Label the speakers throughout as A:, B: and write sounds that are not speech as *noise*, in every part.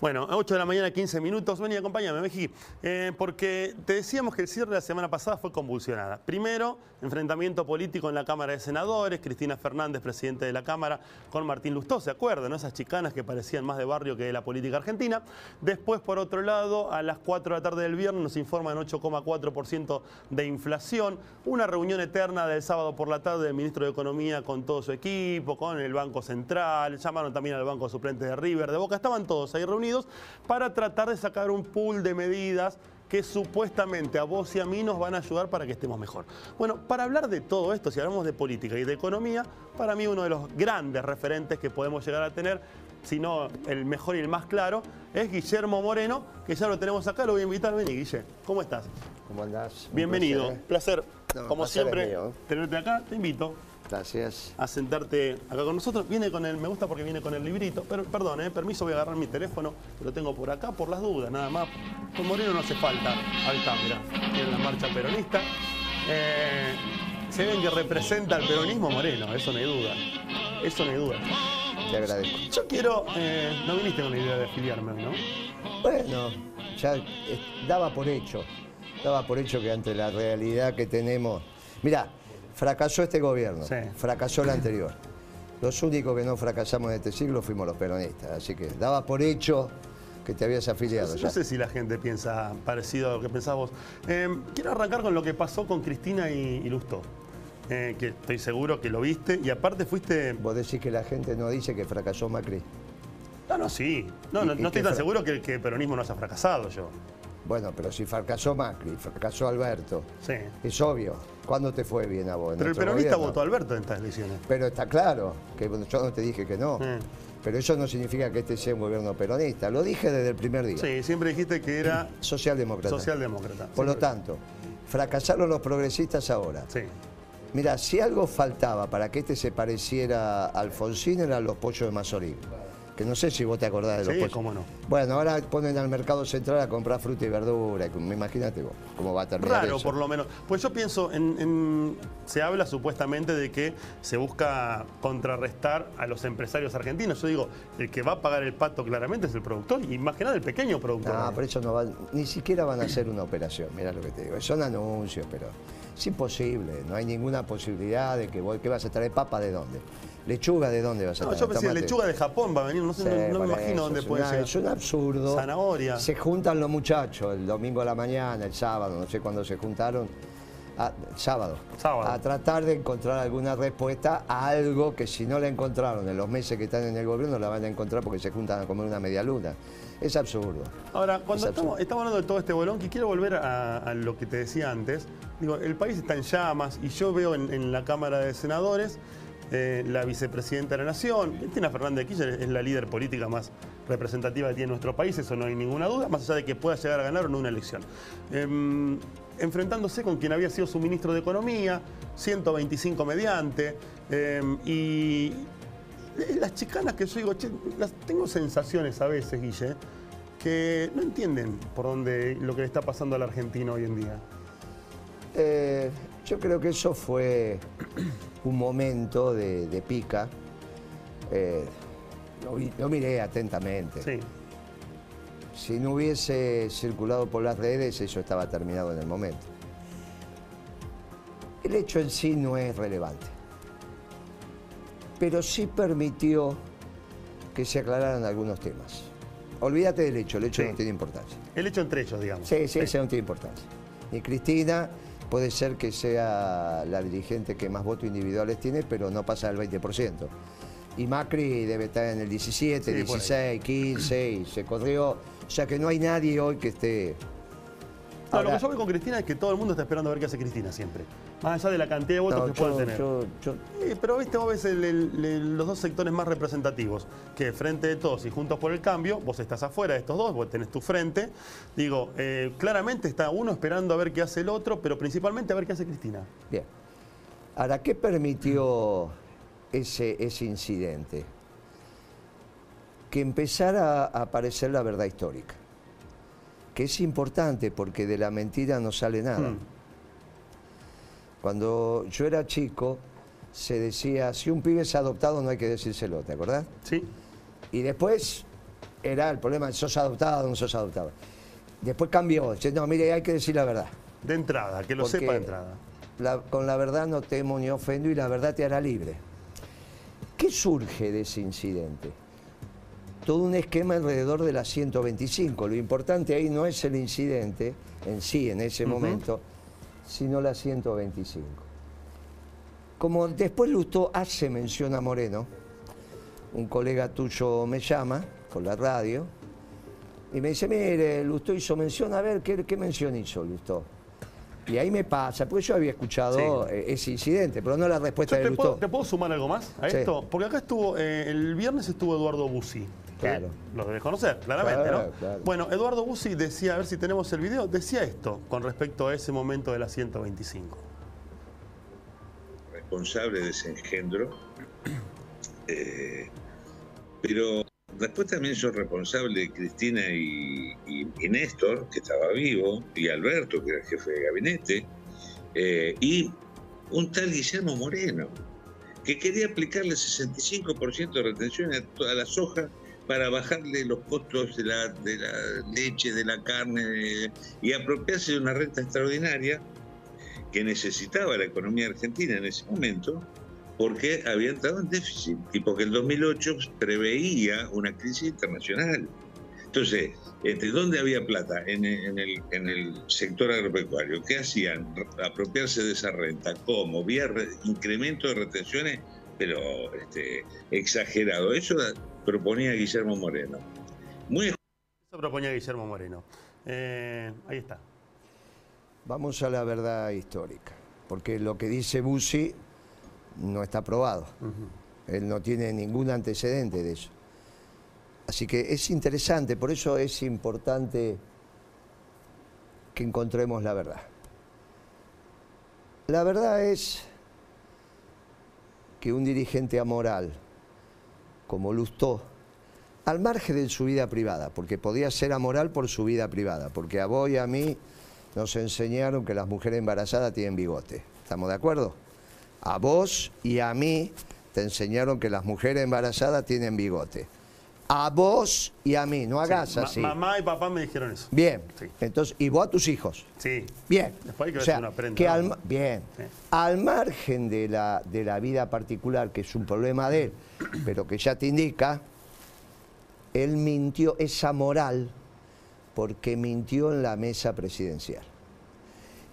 A: Bueno, a 8 de la mañana, 15 minutos. Vení, acompáñame, Meji. Eh, porque te decíamos que el cierre de la semana pasada fue convulsionada. Primero, enfrentamiento político en la Cámara de Senadores. Cristina Fernández, presidente de la Cámara, con Martín Lustó, ¿se acuerdan? Esas chicanas que parecían más de barrio que de la política argentina. Después, por otro lado, a las 4 de la tarde del viernes nos informan 8,4% de inflación. Una reunión eterna del sábado por la tarde del ministro de Economía con todo su equipo, con el Banco Central. Llamaron también al Banco Suplente de River, de Boca. Estaban todos ahí reunidos para tratar de sacar un pool de medidas que supuestamente a vos y a mí nos van a ayudar para que estemos mejor. Bueno, para hablar de todo esto, si hablamos de política y de economía, para mí uno de los grandes referentes que podemos llegar a tener, si no el mejor y el más claro, es Guillermo Moreno, que ya lo tenemos acá, lo voy a invitar. Vení, Guille, ¿cómo estás?
B: ¿Cómo andás?
A: Bienvenido, placer,
B: No,
A: como
B: placer es
A: siempre,
B: mío.
A: tenerte acá, te invito
B: Gracias.
A: a sentarte acá con nosotros. Viene con el, me gusta porque viene con el librito. Pero, perdón, eh, permiso, voy a agarrar mi teléfono, lo tengo por acá por las dudas, nada más. Con Moreno no hace falta. Ahí está, mirá, tiene la marcha peronista. Eh, se ven que representa al peronismo Moreno, eso no hay duda. Eso no hay duda.
B: Te agradezco.
A: Yo quiero, eh, no viniste con la idea de afiliarme hoy, ¿no?
B: Bueno, ya daba por hecho. Daba por hecho que ante la realidad que tenemos. Mirá, fracasó este gobierno,
A: Sí.
B: fracasó el anterior. Los únicos que no fracasamos en este siglo fuimos los peronistas. Así que daba por hecho que te habías afiliado
A: No
B: ya.
A: sé si la gente piensa parecido a lo que pensás vos. Eh, quiero arrancar con lo que pasó con Cristina y, y Lustó. Eh, que estoy seguro que lo viste y aparte fuiste...
B: Vos decís que la gente no dice que fracasó Macri.
A: No, no, sí. No, no,
B: ¿Y- y
A: no estoy tan seguro que, que el peronismo no haya fracasado yo.
B: Bueno, pero si fracasó Macri, fracasó Alberto,
A: Sí.
B: es obvio. ¿Cuándo te fue bien a vos?
A: Pero el peronista
B: gobierno?
A: votó a Alberto en estas elecciones.
B: Pero está claro, que yo no te dije que no.
A: Mm.
B: Pero eso no significa que este sea un gobierno peronista. Lo dije desde el primer día.
A: Sí, siempre dijiste que era
B: Socialdemócrata.
A: socialdemócrata.
B: Por lo tanto, fracasaron los progresistas ahora.
A: Sí.
B: Mira, si algo faltaba para que este se pareciera a Alfonsín eran los pollos de Mazorín. Que no sé si vos te acordás de los
A: Sí,
B: pollos.
A: cómo no.
B: Bueno, ahora ponen al mercado central a comprar fruta y verdura. Me imagínate vos cómo va a terminar
A: Raro,
B: eso.
A: por lo menos. Pues yo pienso, en, en- se habla supuestamente de que se busca contrarrestar a los empresarios argentinos. Yo digo, el que va a pagar el pato claramente es el productor y más que nada el pequeño productor.
B: No, por eso no van, ni siquiera van a hacer una operación, mira lo que te digo. Son anuncios, pero es imposible, no hay ninguna posibilidad de que vos, ¿qué vas a traer? ¿Papa de dónde? ¿Lechuga de dónde vas a
A: No,
B: traer?
A: yo pensé,
B: Tomate.
A: lechuga de Japón va a venir, no, sé,
B: Sí,
A: no- no, me imagino
B: eso,
A: dónde puede
B: una-
A: llegar.
B: Es un absurdo.
A: Zanahoria.
B: Se juntan los muchachos el domingo a la mañana, el sábado, no sé cuándo se juntaron, a- sábado,
A: Sábado.
B: a tratar de encontrar alguna respuesta a algo que si no la encontraron en los meses que están en el gobierno la van a encontrar porque se juntan a comer una media luna. Es absurdo.
A: Ahora, cuando
B: Es absurdo.
A: estamos, estamos hablando de todo este bolón, que quiero volver a, a lo que te decía antes. Digo, el país está en llamas y yo veo en, en la Cámara de Senadores eh, la vicepresidenta de la Nación, Cristina Fernández de Kirchner, es la líder política más representativa que tiene nuestro país, eso no hay ninguna duda, más allá de que pueda llegar a ganar o no una elección. Em, enfrentándose con quien había sido su ministro de Economía, 125 mediante, em, y eh, las chicanas que yo digo, che, las, tengo sensaciones a veces, Guille, que no entienden por dónde lo que le está pasando al argentino hoy en día.
B: Eh, yo creo que eso fue un momento de, de pica. Eh, lo, lo miré atentamente.
A: Sí,
B: Si no hubiese circulado por las redes, eso estaba terminado en el momento. El hecho en sí no es relevante, pero sí permitió que se aclararan algunos temas. Olvídate del hecho, el hecho
A: Sí.
B: no tiene importancia.
A: el hecho entre ellos, digamos.
B: Sí, sí, ese no tiene importancia. Ni Cristina puede ser que sea la dirigente que más votos individuales tiene, pero no pasa del 20%. Y Macri debe estar en el 17,
A: Sí, por ahí.
B: 16, 15, y se corrió. O sea que no hay nadie hoy que esté...
A: No, lo
B: Ahora-
A: que yo veo con Cristina es que todo el mundo está esperando a ver qué hace Cristina siempre. Más allá de la cantidad de votos
B: No,
A: que
B: yo-
A: tener.
B: yo- yo-
A: Sí, pero viste, vos ves el- el- el- los dos sectores más representativos, que frente de todos y juntos por el cambio, vos estás afuera de estos dos, vos tenés tu frente. Digo, eh, claramente está uno esperando a ver qué hace el otro, pero principalmente a ver qué hace Cristina.
B: Bien. Ahora, ¿qué permitió ese, ese incidente? Que empezara a aparecer la verdad histórica. Que es importante porque de la mentira no sale nada.
A: Mm.
B: Cuando yo era chico, se decía, si un pibe es adoptado no hay que decírselo, ¿te acordás?
A: ¿Sí?
B: Y después era el problema, sos adoptado o no sos adoptado. Después cambió, dice, no, mire, hay que decir la verdad.
A: De entrada, que lo
B: Porque
A: sepa de entrada.
B: la- con la verdad no temo ni ofendo y la verdad te hará libre. ¿Qué surge de ese incidente? Todo un esquema alrededor de la 125. Lo importante ahí no es el incidente en sí, en ese momento, sino la 125. Como después Lustó hace mención a Moreno, un colega tuyo me llama por la radio y me dice, mire, Lustó hizo mención, a ver, ¿qué, qué mención hizo Lustó? Y ahí me pasa, porque yo había escuchado
A: Sí.
B: eh, ese incidente, pero no la respuesta
A: Yo
B: de
A: te, puedo, te puedo sumar algo más a
B: Sí.
A: esto? Porque acá estuvo, eh, el viernes estuvo Eduardo Bussi.
B: Claro.
A: Lo debes conocer, claramente,
B: Claro,
A: ¿no?
B: claro.
A: Bueno, Eduardo Bussi decía, a ver si tenemos el video, decía esto con respecto a ese momento de la 125.
C: responsable de ese engendro, *clears throat* eh, pero después también son responsables Cristina y, y- y Néstor, que estaba vivo, y Alberto, que era el jefe de gabinete, eh, y un tal Guillermo Moreno, que quería aplicarle 65% de retención a toda la soja para bajarle los costos de la, de la leche, de la carne, de- y apropiarse de una renta extraordinaria que necesitaba la economía argentina en ese momento porque había entrado en déficit y porque el 2008 preveía una crisis internacional. Entonces, este, ¿dónde había plata? En, en el, en el sector agropecuario. ¿Qué hacían? Apropiarse de esa renta. ¿Cómo? Vía re- incremento de retenciones, pero este, exagerado. Eso proponía Guillermo Moreno. Muy
A: Eso proponía Guillermo Moreno. Eh, ahí está.
B: Vamos a la verdad histórica, porque lo que dice Bussi no está probado. Él no tiene ningún antecedente de eso. Así que es interesante, por eso es importante que encontremos la verdad. La verdad es que un dirigente amoral como Lustó, al margen de su vida privada, porque podía ser amoral por su vida privada, porque a vos y a mí nos enseñaron que las mujeres embarazadas tienen bigote. ¿Estamos de acuerdo? A vos y a mí te enseñaron que las mujeres embarazadas tienen bigote. A vos y a mí, no hagas
A: Ma-
B: así.
A: mamá y papá me dijeron eso.
B: Bien.
A: Sí.
B: Entonces, y vos a tus hijos.
A: Sí.
B: Bien.
A: Después hay que
B: O
A: ver
B: sea,
A: aprende
B: que al, bien.
A: Sí.
B: Al margen de la, de la vida particular, que es un problema de él, pero que ya te indica, él mintió, esa moral, porque mintió en la mesa presidencial,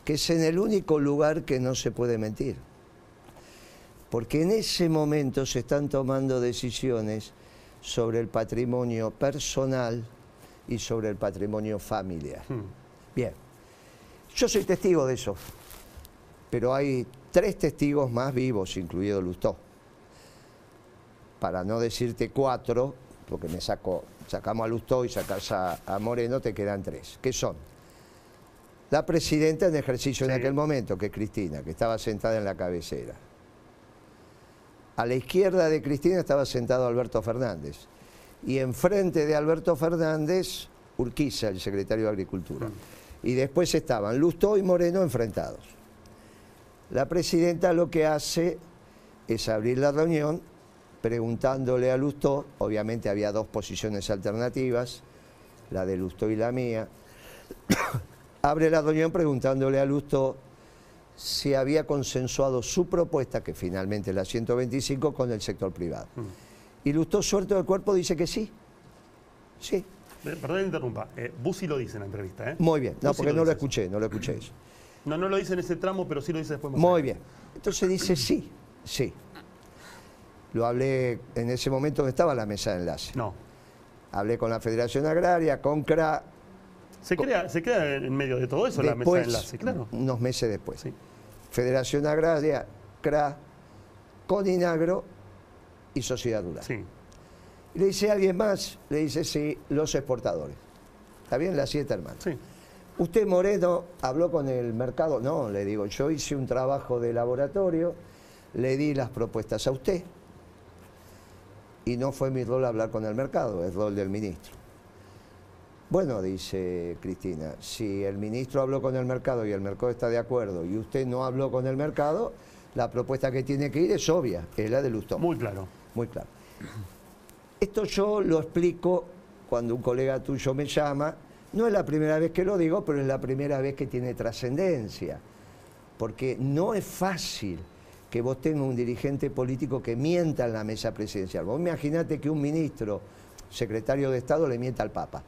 B: que es en el único lugar que no se puede mentir. Porque en ese momento se están tomando decisiones sobre el patrimonio personal y sobre el patrimonio familiar.
A: Hmm.
B: Bien, yo soy testigo de eso, pero hay tres testigos más vivos, incluido Lustó. Para no decirte cuatro, porque me saco, sacamos a Lustó y sacas a, a Moreno, te quedan tres. ¿Qué son? La presidenta en ejercicio en aquel momento, que es Cristina, que estaba sentada en la cabecera. A la izquierda de Cristina estaba sentado Alberto Fernández. Y enfrente de Alberto Fernández, Urquiza, el secretario de Agricultura. Y después estaban Lustó y Moreno enfrentados. La presidenta lo que hace es abrir la reunión preguntándole a Lustó, obviamente había dos posiciones alternativas, la de Lustó y la mía, *coughs* abre la reunión preguntándole a Lustó si había consensuado su propuesta, que finalmente es la 125, con el sector privado. Y Lustó, suelto del cuerpo, dice que sí. Sí,
A: Eh, Perdón interrumpa. Eh, Bussi lo dice en la entrevista, ¿eh?
B: muy bien. No,
A: Bussi
B: porque no lo escuché, no lo escuché eso.
A: No, no lo dice en ese tramo, pero sí lo dice después más
B: Muy bien. Entonces dice sí, sí. Lo hablé en ese momento no estaba la mesa de enlace.
A: No.
B: Hablé con la Federación Agraria, con CRA,
A: Se crea, se crea en medio de todo eso la mesa de enlace, claro.
B: unos meses después.
A: Sí.
B: Federación Agraria, CRA, Coninagro y Sociedad Rural.
A: Sí.
B: Le dice a alguien más, le dice sí, los exportadores. ¿Está bien? Las siete hermanas.
A: Sí.
B: ¿Usted, Moreno, habló con el mercado? No, le digo, yo hice un trabajo de laboratorio, le di las propuestas a usted y no fue mi rol hablar con el mercado, es rol del ministro. Bueno, dice Cristina, si el ministro habló con el mercado y el mercado está de acuerdo y usted no habló con el mercado, la propuesta que tiene que ir es obvia, es la de Lustó.
A: Muy claro.
B: Muy claro. Esto yo lo explico cuando un colega tuyo me llama, no es la primera vez que lo digo, pero es la primera vez que tiene trascendencia. Porque no es fácil que vos tengas un dirigente político que mienta en la mesa presidencial. Vos imaginate que un ministro, secretario de Estado, le mienta al Papa.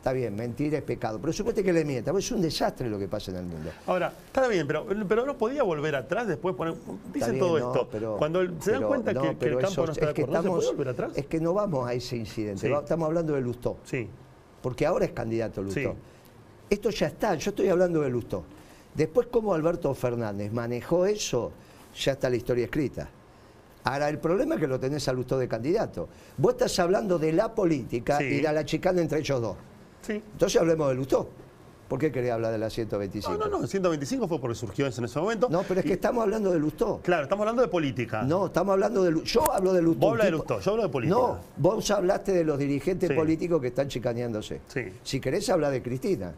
B: Está bien, mentir es pecado, pero supueste que le mienta. Es un desastre lo que pasa en el mundo.
A: Ahora, está bien, pero, pero no podía volver atrás después poner. Dicen todo esto.
B: Pero,
A: Cuando se dan cuenta que, el campo no está de acuerdo, ¿no volver atrás?
B: Es que no vamos a ese incidente. Estamos hablando de Lustó.
A: Sí.
B: Porque ahora es candidato Lustó. Esto ya está, yo estoy hablando de Lustó. Después, cómo Alberto Fernández manejó eso, ya está la historia escrita. Ahora, el problema es que lo tenés a Lustó de candidato. Vos estás hablando de la política y de la chicana entre ellos dos. Entonces hablemos de Lustó. ¿Por qué quería hablar de la 125?
A: No, no, no, 125 fue porque surgió eso en ese momento.
B: No, pero es que estamos hablando de Lustó.
A: Claro, estamos hablando de política.
B: No, estamos hablando de Yo hablo de Lustó.
A: Vos hablas de Lustó, yo hablo de política.
B: No, vos hablaste de los dirigentes políticos que están chicaneándose.
A: Sí.
B: Si querés hablar de Cristina,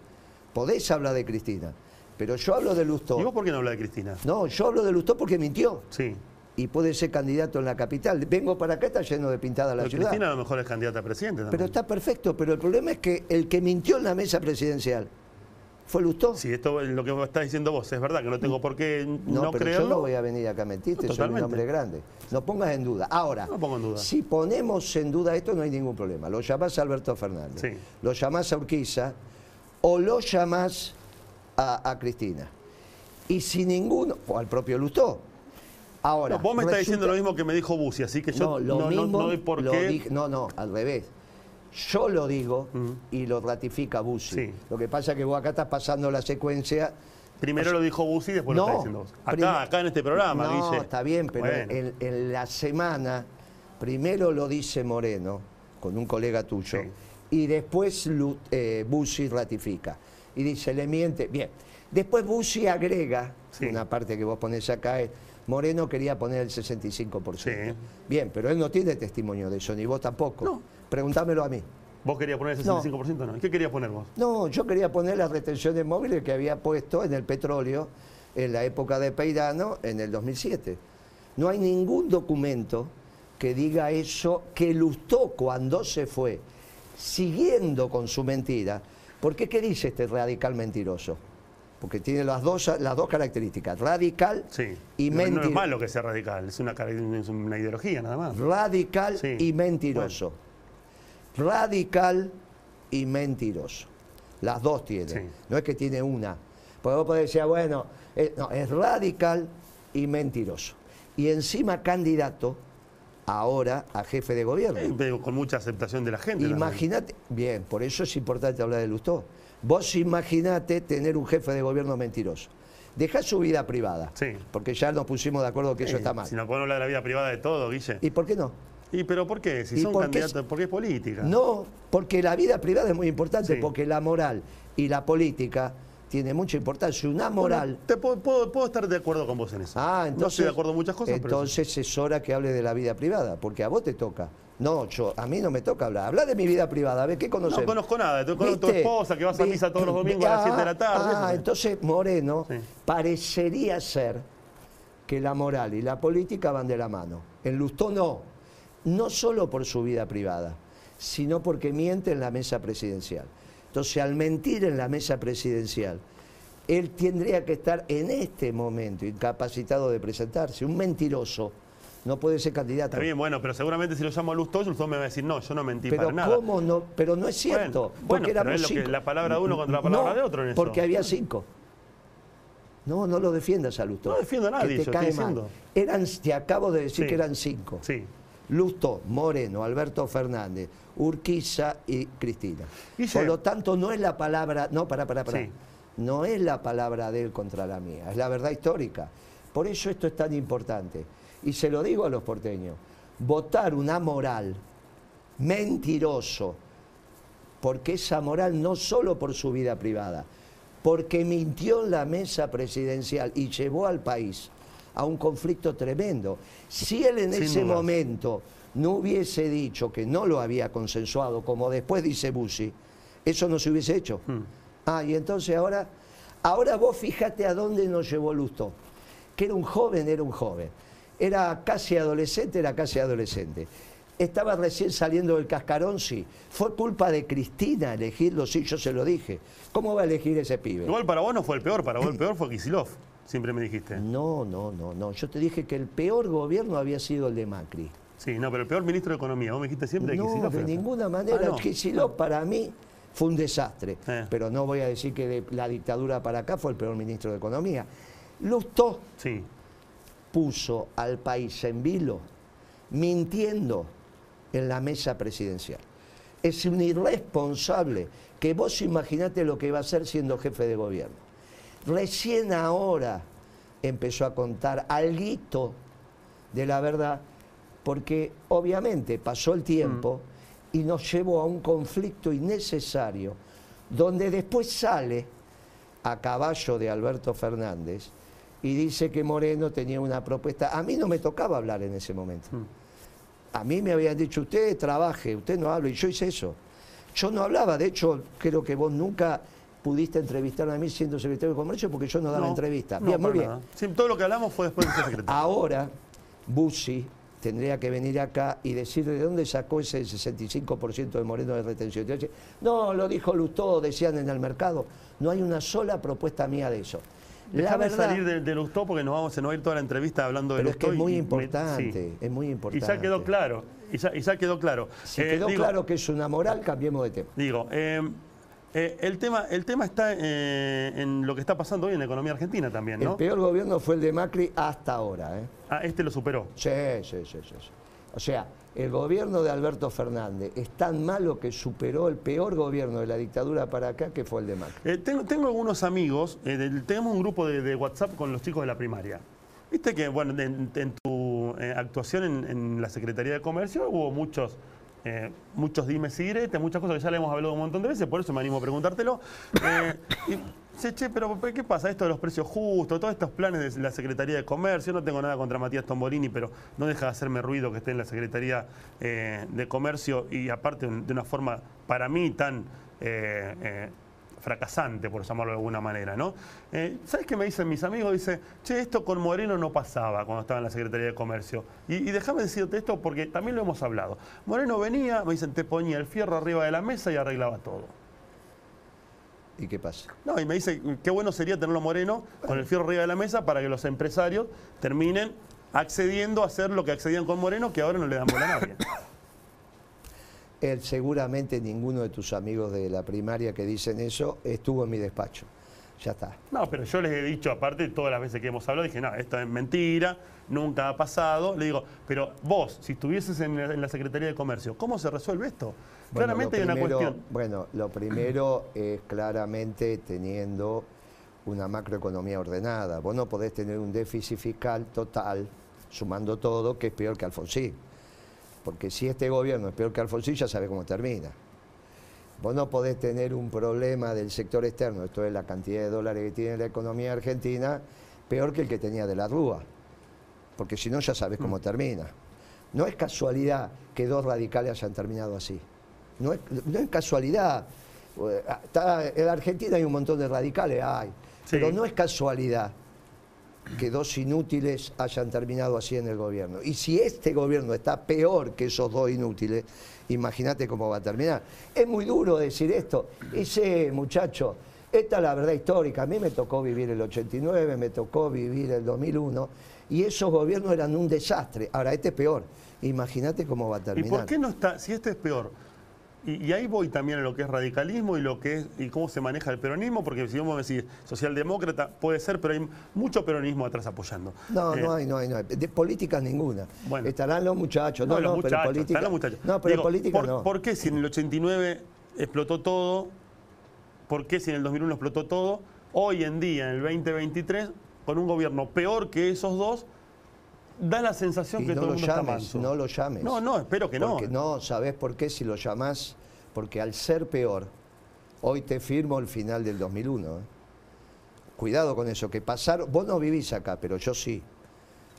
B: podés hablar de Cristina. Pero yo hablo de Lustó.
A: ¿Y vos por qué no hablas de Cristina?
B: No, yo hablo de Lustó porque mintió.
A: Sí
B: y puede ser candidato en la capital. Vengo para acá, está lleno de pintada la ciudad.
A: Cristina a lo mejor es candidata a presidente también.
B: Pero está perfecto, pero el problema es que el que mintió en la mesa presidencial fue Lustó.
A: Sí, esto es lo que estás diciendo vos, es verdad que no tengo por qué no,
B: no pero
A: yo
B: no voy a venir acá a mentirte, soy un hombre grande. No pongas en duda. Ahora, si ponemos en duda esto no hay ningún problema. Lo llamás a Alberto Fernández, lo llamás a Urquiza o lo llamás a, a Cristina. Y si ninguno, o al propio Lustó, Ahora,
A: vos me estás diciendo lo mismo que me dijo Bussi, así que yo no, no, doy por qué.
B: no, no, al revés. Yo lo digo y lo ratifica Bussi. Lo que pasa es que vos acá estás pasando la secuencia.
A: Primero lo dijo Bussi y después lo estás diciendo vos. Acá, acá en este programa,
B: No, está bien, pero en, la semana, primero lo dice Moreno, con un colega tuyo, y después eh, Bussi ratifica. Y dice, le miente. Bien. Después Bussi agrega, una parte que vos pones acá es Moreno quería poner el 65%. Bien, pero él no tiene testimonio de eso, ni vos tampoco. No. Preguntámelo a mí.
A: ¿Vos querías poner el 65%? No. no. ¿Qué querías poner vos?
B: No, yo quería poner las retenciones móviles que había puesto en el petróleo en la época de Peirano en el 2007. No hay ningún documento que diga eso que lustó cuando se fue, siguiendo con su mentira. ¿Por qué qué dice este radical mentiroso? Porque tiene las dos, las dos características, radical y mentiroso. No,
A: es malo que sea radical, es una, una ideología nada más.
B: Radical y mentiroso. Radical y mentiroso. Las dos tiene. No es que tiene una. Porque vos podés decir, bueno, eh, no, es radical y mentiroso. Y encima candidato ahora a jefe de gobierno.
A: con mucha aceptación de la gente.
B: Imagínate, bien, por eso es importante hablar de Lustó. Vos imaginate tener un jefe de gobierno mentiroso. Deja su vida privada.
A: Sí.
B: Porque ya nos pusimos de acuerdo que eso está mal.
A: Si no podemos hablar de la vida privada de todo, Guille.
B: ¿Y por qué no?
A: ¿Y pero por qué? Si son candidatos, ¿por qué es política?
B: No, porque la vida privada es muy importante, porque la moral y la política tiene mucha importancia. Una moral.
A: te puedo, estar de acuerdo con vos en eso.
B: Ah, entonces.
A: No estoy de acuerdo en muchas cosas.
B: Entonces es hora que hable de la vida privada, porque a vos te toca. No, yo, a mí no me toca hablar. Habla de mi vida privada, a ver, ¿qué conoces?
A: No conozco nada. Tú conozco a tu esposa que vas a misa todos los domingos a las 7 de la tarde.
B: Ah, entonces Moreno parecería ser que la moral y la política van de la mano. En Lustó no. No solo por su vida privada, sino porque miente en la mesa presidencial. Entonces, al mentir en la mesa presidencial, él tendría que estar en este momento incapacitado de presentarse. Un mentiroso no puede ser candidato.
A: Está bien, bueno, pero seguramente si lo llamo a Lustó, Lustó me va a decir, no, yo no mentí para nada.
B: ¿cómo no? Pero no es cierto.
A: Bueno, pero es lo que, la palabra de uno contra la palabra de otro en eso.
B: Porque había cinco. No, no lo defiendas a Lustó.
A: No defiendo a nadie,
B: te cae mal. Eran, te acabo de decir que eran cinco.
A: Sí.
B: Lustó, Moreno, Alberto Fernández, Urquiza y Cristina. Por lo tanto, no es la palabra, no, para, para, para. No es la palabra de él contra la mía, es la verdad histórica. Por eso esto es tan importante. Y se lo digo a los porteños, votar una moral mentiroso, porque esa moral no solo por su vida privada, porque mintió en la mesa presidencial y llevó al país a un conflicto tremendo. Si él en ese momento no hubiese dicho que no lo había consensuado, como después dice Bussi, eso no se hubiese hecho. Hmm. Ah, y entonces ahora, ahora vos fíjate a dónde nos llevó Lusto. Que era un joven, era un joven. Era casi adolescente, era casi adolescente. estaba recién saliendo del cascarón, sí. Fue culpa de Cristina elegirlo, sí, yo se lo dije. ¿Cómo va a elegir ese pibe?
A: Igual para vos no fue el peor, para vos el *laughs* peor fue Kisilov, siempre me dijiste.
B: No, no, no, no. Yo te dije que el peor gobierno había sido el de Macri.
A: Sí, no, pero el peor ministro de Economía, vos me dijiste siempre
B: no,
A: Kicillof.
B: de ninguna manera.
A: Ah, no.
B: Kicillof para mí fue un desastre.
A: Eh.
B: Pero no voy a decir que de la dictadura para acá fue el peor ministro de Economía. Lustó
A: Sí.
B: puso al país en vilo mintiendo en la mesa presidencial. Es un irresponsable que vos imaginate lo que va a hacer siendo jefe de gobierno. Recién ahora empezó a contar alguito de la verdad, porque obviamente pasó el tiempo y nos llevó a un conflicto innecesario, donde después sale a caballo de Alberto Fernández y dice que Moreno tenía una propuesta. A mí no me tocaba hablar en ese momento. A mí me habían dicho, usted trabaje, usted no hable, y yo hice eso. Yo no hablaba, de hecho, creo que vos nunca pudiste entrevistarme a mí siendo secretario de Comercio porque yo no daba
A: No,
B: entrevista.
A: no,
B: Bien, muy bien.
A: Sí, todo lo que hablamos fue después de secretario.
B: Ahora, Bussi tendría que venir acá y decir de dónde sacó ese 65% de Moreno de retención. No, lo dijo Lustó, decían en el mercado. No hay una sola propuesta mía de eso. La verdad,
A: salir de, de Lustó porque nos vamos, se nos va a ir toda la entrevista hablando de
B: pero es
A: Lustó.
B: que es muy
A: y- y me-
B: importante,
A: sí.
B: es muy
A: Y
B: importante.
A: ya quedó claro, y ya, y ya quedó claro.
B: Si
A: Eh,
B: quedó
A: digo-
B: claro que es una moral, cambiemos de tema.
A: Digo, eh, eh, el, tema, el tema está eh, en lo que está pasando hoy en la economía argentina también,
B: El
A: ¿no?
B: peor gobierno fue el de Macri hasta ahora. ¿eh?
A: Ah, este lo superó.
B: Sí, sí, sí, sí. O sea, el gobierno de Alberto Fernández es tan malo que superó el peor gobierno de la dictadura para acá que fue el de Macri.
A: Tengo, tengo algunos amigos, del- tenemos un grupo de, de WhatsApp con los chicos de la primaria. Viste que, bueno, en, en tu actuación en, en la Secretaría de Comercio hubo muchos, eh, muchos dimes y diretes, muchas cosas que ya le hemos hablado un montón de veces, por eso me animo a preguntártelo. Eh, che, che, pero ¿qué pasa? Esto de los precios justos, todos estos planes de la Secretaría de Comercio, no tengo nada contra Matías Tombolini, pero no deja de hacerme ruido que esté en la Secretaría eh, de Comercio y aparte de una forma, para mí, tan... fracasante, por llamarlo de alguna manera, ¿no? Eh, ¿Sabes qué me dicen mis amigos? Dice, che, esto con Moreno no pasaba cuando estaba en la Secretaría de Comercio. Y, y déjame decirte esto porque también lo hemos hablado. Moreno venía, me dicen, te ponía el fierro arriba de la mesa y arreglaba todo.
B: ¿Y qué pasa?
A: No, y me dice, qué bueno sería tenerlo Moreno con el fierro arriba de la mesa para que los empresarios terminen accediendo a hacer lo que accedían con Moreno, que ahora no le dan bola a nadie. *coughs*
B: Él seguramente ninguno de tus amigos de la primaria que dicen eso estuvo en mi despacho. Ya está.
A: No, pero yo les he dicho, aparte, todas las veces que hemos hablado, dije, no, esto es mentira, nunca ha pasado. Le digo, pero vos, si estuvieses en la, en la Secretaría de Comercio, ¿cómo se resuelve esto?
B: Bueno,
A: Claramente
B: lo
A: hay una
B: primero-
A: cuestión.
B: Bueno, lo primero es claramente teniendo una macroeconomía ordenada. Vos no podés tener un déficit fiscal total, sumando todo, que es peor que Alfonsín. Porque si este gobierno es peor que Alfonsín, ya sabe cómo termina. Vos no podés tener un problema del sector externo, esto es la cantidad de dólares que tiene la economía argentina, peor que el que tenía de la Rúa. Porque si no, ya sabes cómo termina. No es casualidad que dos radicales hayan terminado así. No es, no es casualidad. Eh, está- en la Argentina hay un montón de radicales, hay.
A: Sí.
B: Pero no es casualidad que dos inútiles hayan terminado así en el gobierno. Y si este gobierno está peor que esos dos inútiles, imagínate cómo va a terminar. Es muy duro decir esto. Ese muchacho, esta es la verdad histórica. A mí me tocó vivir el 89, me tocó vivir el 2001, y esos gobiernos eran un desastre. Ahora, este es peor. Imagínate cómo va a
A: ¿Y
B: terminar.
A: por qué no está, si este es peor? Y, y ahí voy también a lo que es radicalismo y lo que es y cómo se maneja el peronismo, porque si vos me decís socialdemócrata, puede ser, pero hay mucho peronismo atrás apoyando.
B: No,
A: Eh,
B: no hay, no hay, no hay. De políticas ninguna.
A: Bueno.
B: Estarán los muchachos, no, no,
A: los
B: pero
A: muchachos,
B: política.
A: están los muchachos.
B: No, pero
A: Digo,
B: política
A: ¿por,
B: no.
A: ¿Por qué si en el 89 explotó todo? ¿Por qué si en el 2001 explotó todo? Hoy en día, en el 2023, con un gobierno peor que esos dos, da la sensación
B: Y
A: que
B: no
A: todo
B: lo
A: el mundo está
B: llames, no lo llames.
A: No, no, espero que no.
B: Porque no, ¿sabés por qué si lo llamás? Porque al ser peor, hoy te firmo el final del 2001. ¿eh? Cuidado con eso, que pasaron, vos no vivís acá, pero yo sí.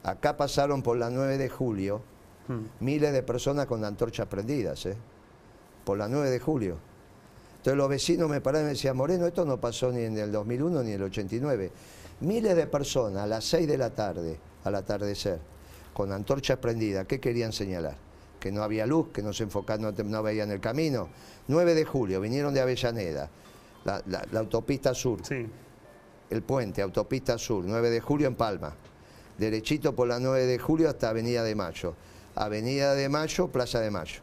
B: Acá pasaron por la 9 de julio
A: Hmm.
B: miles de personas con antorchas prendidas, ¿eh? por la 9 de julio. Entonces los vecinos me paraban y me decían, Moreno, esto no pasó ni en el 2001 ni en el 89. Miles de personas a las 6 de la tarde, al atardecer, con antorchas prendidas, ¿qué querían señalar? que no había luz, que no se enfocaban, no, no veían el camino. 9 de julio, vinieron de Avellaneda, la, la- la autopista sur,
A: Sí.
B: el puente, autopista sur, 9 de julio en Palma. Derechito por la 9 de julio hasta Avenida de Mayo. Avenida de Mayo, Plaza de Mayo.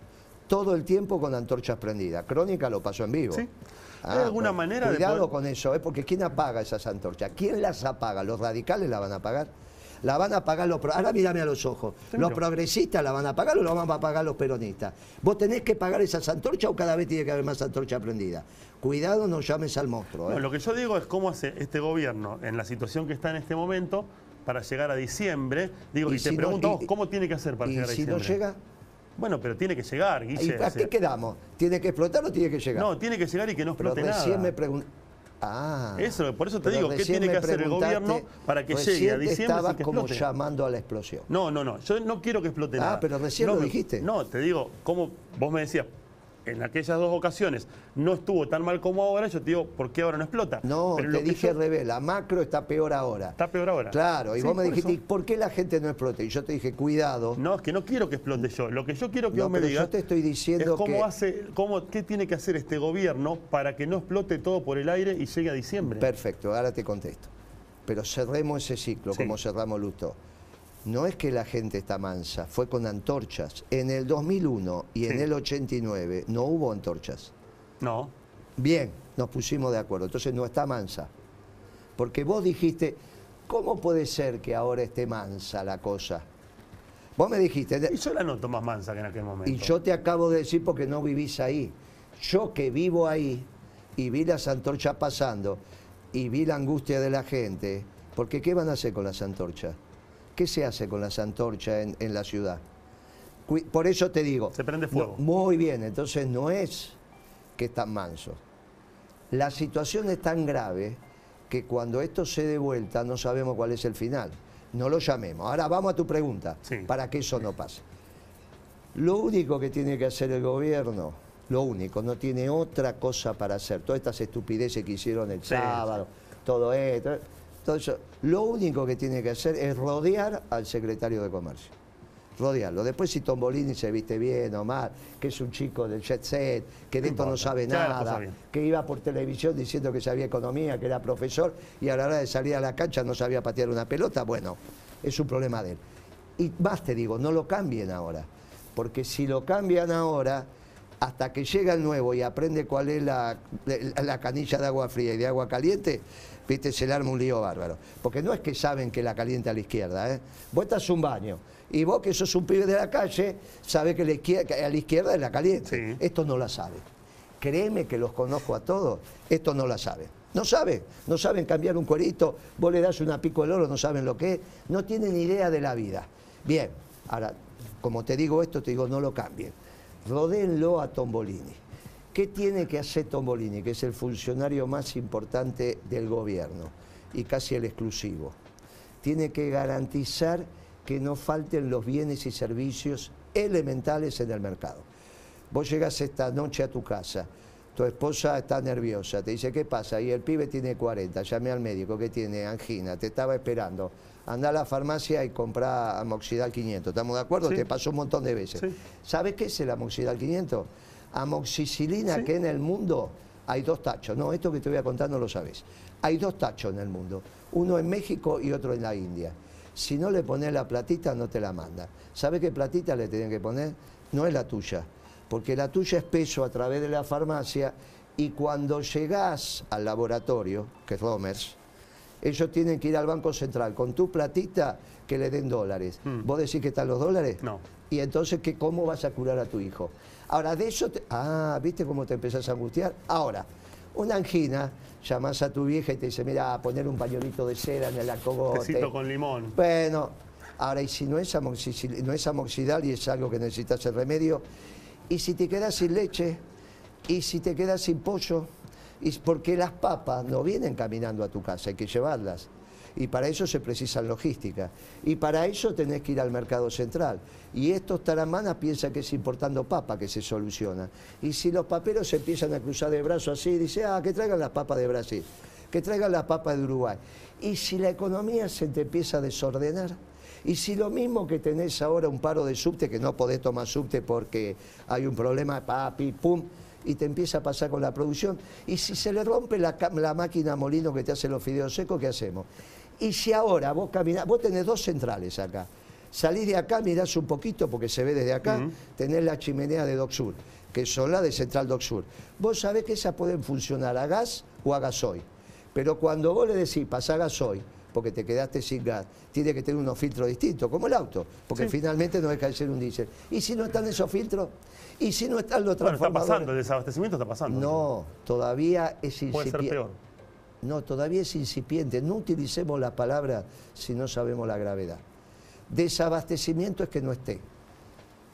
B: Todo el tiempo con antorchas prendidas. Crónica lo pasó en vivo.
A: Sí. ¿Hay alguna manera de
B: Cuidado
A: poder-
B: con eso, ¿eh? porque ¿quién apaga esas antorchas? ¿Quién las apaga? ¿Los radicales la van a apagar? La van a pagar los... Ahora mírame a los ojos. ¿Los progresistas la van a pagar o la van a pagar los peronistas? ¿Vos tenés que pagar esas antorchas o cada vez tiene que haber más antorchas prendidas? Cuidado, no llames al monstruo. ¿eh?
A: No, lo que yo digo es cómo hace este gobierno en la situación que está en este momento para llegar a diciembre. Digo, y, te
B: si
A: pregunto a vos,
B: y-
A: ¿cómo tiene que hacer para
B: y
A: llegar a
B: si no
A: diciembre?
B: llega,
A: Bueno, pero tiene que llegar,
B: ¿y
A: Guille.
B: a
A: o sea,
B: qué quedamos? ¿Tiene que explotar o tiene que llegar?
A: no, tiene que llegar y que no explote nada.
B: me pregunté... Ah,
A: Eso, por eso te digo, ¿qué tiene que hacer el gobierno para que llegue a diciembre
B: estabas
A: que
B: como llamando a la explosión.
A: No, no, no, yo no quiero que explote
B: Ah,
A: nada.
B: pero recién
A: No
B: lo dijiste.
A: No, te digo, como vos me decías, en aquellas dos ocasiones no estuvo tan mal como ahora, yo te digo, ¿por qué ahora no explota?
B: No,
A: Pero
B: te dije
A: yo-
B: al revés, la macro está peor ahora.
A: Está peor ahora.
B: Claro, y
A: Sí,
B: vos me
A: por
B: dijiste,
A: eso.
B: ¿y por qué la gente no explota? Y yo te dije, cuidado.
A: No, es que no quiero que explote yo. Lo que yo quiero que
B: No,
A: vos me digas
B: yo te estoy diciendo
A: es cómo
B: que-
A: hace, cómo, qué tiene que hacer este gobierno para que no explote todo por el aire y llegue a diciembre.
B: Perfecto, ahora te contesto. Pero cerremos ese ciclo,
A: Sí.
B: como cerramos Luto. No es que la gente está mansa, fue con antorchas. En el 2001 y en
A: Sí.
B: el 89 no hubo antorchas.
A: No.
B: Bien, nos pusimos de acuerdo. Entonces no está mansa. Porque vos dijiste, ¿cómo puede ser que ahora esté mansa la cosa? Vos me dijiste,
A: Y yo la noto más mansa que en aquel momento.
B: y yo te acabo de decir porque no vivís ahí. Yo que vivo ahí y vi las antorchas pasando y vi la angustia de la gente, porque ¿qué van a hacer con las antorchas? ¿Qué se hace con las antorchas en, en la ciudad? Por eso te digo.
A: Se prende fuego.
B: no, muy bien, entonces no es que están mansos. La situación es tan grave que cuando esto se dé vuelta no sabemos cuál es el final. No lo llamemos. Ahora vamos a tu pregunta,
A: Sí.
B: para que eso no pase. Lo único que tiene que hacer el gobierno, lo único, no tiene otra cosa para hacer. Todas estas estupideces que hicieron el
A: Sí,
B: sábado, todo esto, eso. Lo único que tiene que hacer es rodear al secretario de Comercio. Rodearlo. Después si Tombolini se viste bien o mal, que es un chico del jet set, que de
A: No
B: esto no
A: importa,
B: sabe nada, que iba por televisión diciendo que sabía economía, que era profesor, y a la hora de salir a la cancha no sabía patear una pelota, bueno, es un problema de él. Y más te digo, no lo cambien ahora, porque si lo cambian ahora, hasta que llega el nuevo y aprende cuál es la, la canilla de agua fría y de agua caliente, viste, se le arma un lío bárbaro. Porque no es que saben que la caliente a la izquierda, ¿eh? Vos estás un baño, y vos que sos un pibe de la calle, sabés que, la izquierda, a la izquierda es la caliente.
A: Sí.
B: Esto no la sabe. Créeme que los conozco a todos, esto no la saben. No saben, no saben cambiar un cuerito, vos le das una pico de oro, no saben lo que es, no tienen idea de la vida. Bien, ahora, como te digo esto, te digo, no lo cambien. Rodéenlo a Tombolini. ¿Qué tiene que hacer Tombolini, que es el funcionario más importante del gobierno y casi el exclusivo? Tiene que garantizar que no falten los bienes y servicios elementales en el mercado. Vos llegas esta noche a tu casa, tu esposa está nerviosa, te dice, ¿qué pasa? Y el pibe tiene 40, llamé al médico que tiene angina, te estaba esperando. Anda a la farmacia y compra amoxidal 500, ¿estamos de acuerdo?
A: Sí.
B: Te pasó un montón de veces.
A: Sí.
B: ¿Sabes qué es el amoxidal 500? Amoxicilina
A: Sí.
B: que en el mundo hay dos tachos. No, esto que te voy a contar no lo sabes. Hay dos tachos en el mundo, uno en México y otro en la India. Si no le pones la platita, no te la manda. ¿Sabes qué platita le tienen que poner? No es la tuya, porque la tuya es peso a través de la farmacia y cuando llegás al laboratorio, que es Romers, ellos tienen que ir al Banco Central con tu platita que le den dólares.
A: Mm.
B: ¿Vos decís que están los dólares?
A: No.
B: Y entonces, ¿qué, ¿cómo vas a curar a tu hijo? Ahora, de eso... te- ah, ¿viste cómo te empezás a angustiar? Ahora, una angina, llamás a tu vieja y te dice, mira, a poner un pañuelito de cera en el acogote.
A: Con limón.
B: Bueno, ahora, y si no es, amoxicil- no es amoxidal y es algo que necesitas el remedio, y si te quedas sin leche, y si te quedas sin pollo, y porque las papas no vienen caminando a tu casa, hay que llevarlas. Y para eso se precisa logística. Y para eso tenés que ir al mercado central. Y estos taramanas piensan que es importando papa que se soluciona. Y si los paperos se empiezan a cruzar de brazos así, dice, ah, que traigan las papas de Brasil, que traigan las papas de Uruguay. Y si la economía se te empieza a desordenar, Y si lo mismo que tenés ahora un paro de subte, que no podés tomar subte porque hay un problema, papi, pum, y te empieza a pasar con la producción. Y si se le rompe la, la máquina molino que te hace los fideos secos, ¿qué hacemos? Y si ahora vos caminás, vos tenés dos centrales acá. Salís de acá, mirás un poquito, porque se ve desde acá, tenés la chimenea de Doc Sur, que son las de Central Doc Sur. Vos sabés que esas pueden funcionar a gas o a gasoil. Pero cuando vos le decís, pasá gasoil, porque te quedaste sin gas, tiene que tener unos filtros distintos, como el auto, porque finalmente no deja de ser un diésel. ¿Y si no están esos filtros? ¿Y si no están los transformadores?
A: Bueno, está pasando, el desabastecimiento está pasando.
B: No, todavía es incipiente.
A: Puede ser peor.
B: No, todavía es incipiente. No utilicemos la palabra si no sabemos la gravedad. Desabastecimiento es que no esté.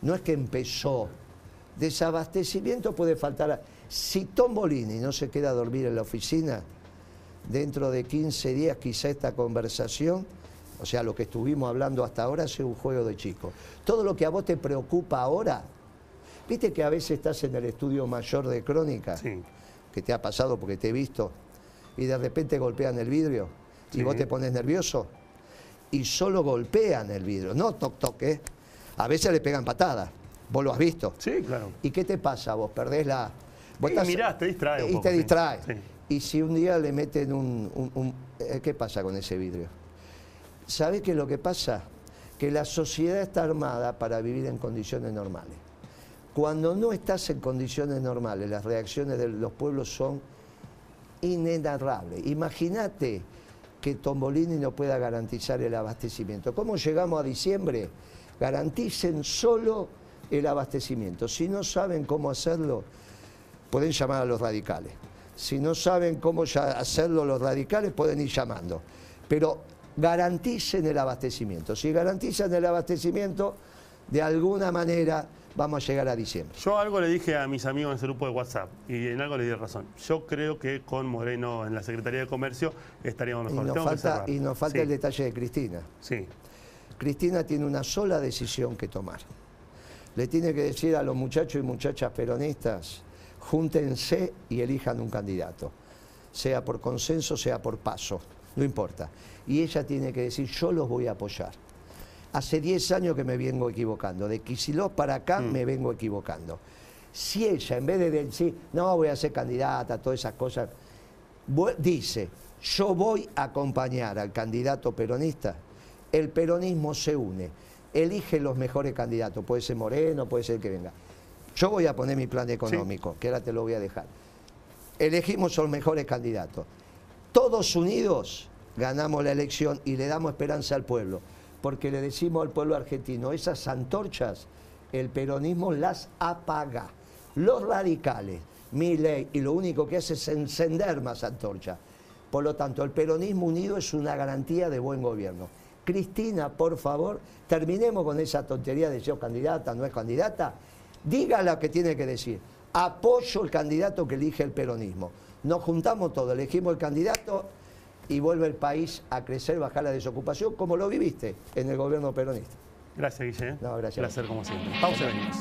B: No es que empezó. Desabastecimiento puede faltar. Si Tom Bolini no se queda a dormir en la oficina, dentro de 15 días quizá esta conversación, o sea, lo que estuvimos hablando hasta ahora, sea un juego de chicos. Todo lo que a vos te preocupa ahora, viste que a veces estás en el estudio mayor de crónica, que te ha pasado porque te he visto, y de repente golpean el vidrio y vos te pones nervioso y solo golpean el vidrio, no toc toc, ¿eh? A veces le pegan patadas, vos lo has visto.
A: Sí, claro.
B: ¿Y qué te pasa? Vos perdés la...
A: Vos mirás, te distrae
B: Y te distrae. Y si un día le meten un, eh, ¿Qué pasa con ese vidrio? ¿Sabés qué es lo que pasa? Que la sociedad está armada para vivir en condiciones normales. Cuando no estás en condiciones normales, las reacciones de los pueblos son inenarrables. Imagínate que Tombolini no pueda garantizar el abastecimiento. ¿Cómo llegamos a diciembre? Garanticen solo el abastecimiento. Si no saben cómo hacerlo, pueden llamar a los radicales. Si no saben cómo hacerlo los radicales, pueden ir llamando. Pero garanticen el abastecimiento. Si garantizan el abastecimiento, de alguna manera vamos a llegar a diciembre.
A: Yo algo le dije a mis amigos en ese grupo de WhatsApp y en algo le di razón. Yo creo que con Moreno en la Secretaría de Comercio estaríamos mejor.
B: Y nos falta, y nos falta el detalle de Cristina.
A: Sí.
B: Cristina tiene una sola decisión que tomar. Le tiene que decir a los muchachos y muchachas peronistas, júntense y elijan un candidato, sea por consenso, sea por paso, no importa. Y ella tiene que decir, yo los voy a apoyar Hace 10 años que me vengo equivocando. De Quisiló para acá mm. me vengo equivocando. Si ella, en vez de decir, no, voy a ser candidata, todas esas cosas, dice, yo voy a acompañar al candidato peronista, el peronismo se une, elige los mejores candidatos, puede ser Moreno, puede ser el que venga. Yo voy a poner mi plan económico, que ahora te lo voy a dejar. Elegimos los mejores candidatos. Todos unidos ganamos la elección y le damos esperanza al pueblo porque le decimos al pueblo argentino, esas antorchas, el peronismo las apaga. Los radicales, mi ley, y lo único que hace es encender más antorchas. Por lo tanto, el peronismo unido es una garantía de buen gobierno. Cristina, por favor, terminemos con esa tontería de si es candidata, no es candidata. Diga lo que tiene que decir. Apoyo el candidato que elige el peronismo. Nos juntamos todos, elegimos el candidato y vuelve el país a crecer, bajar la desocupación, como lo viviste en el gobierno peronista.
A: Gracias, Guille.
B: No, gracias.
A: Placer como siempre. Pausa y venimos.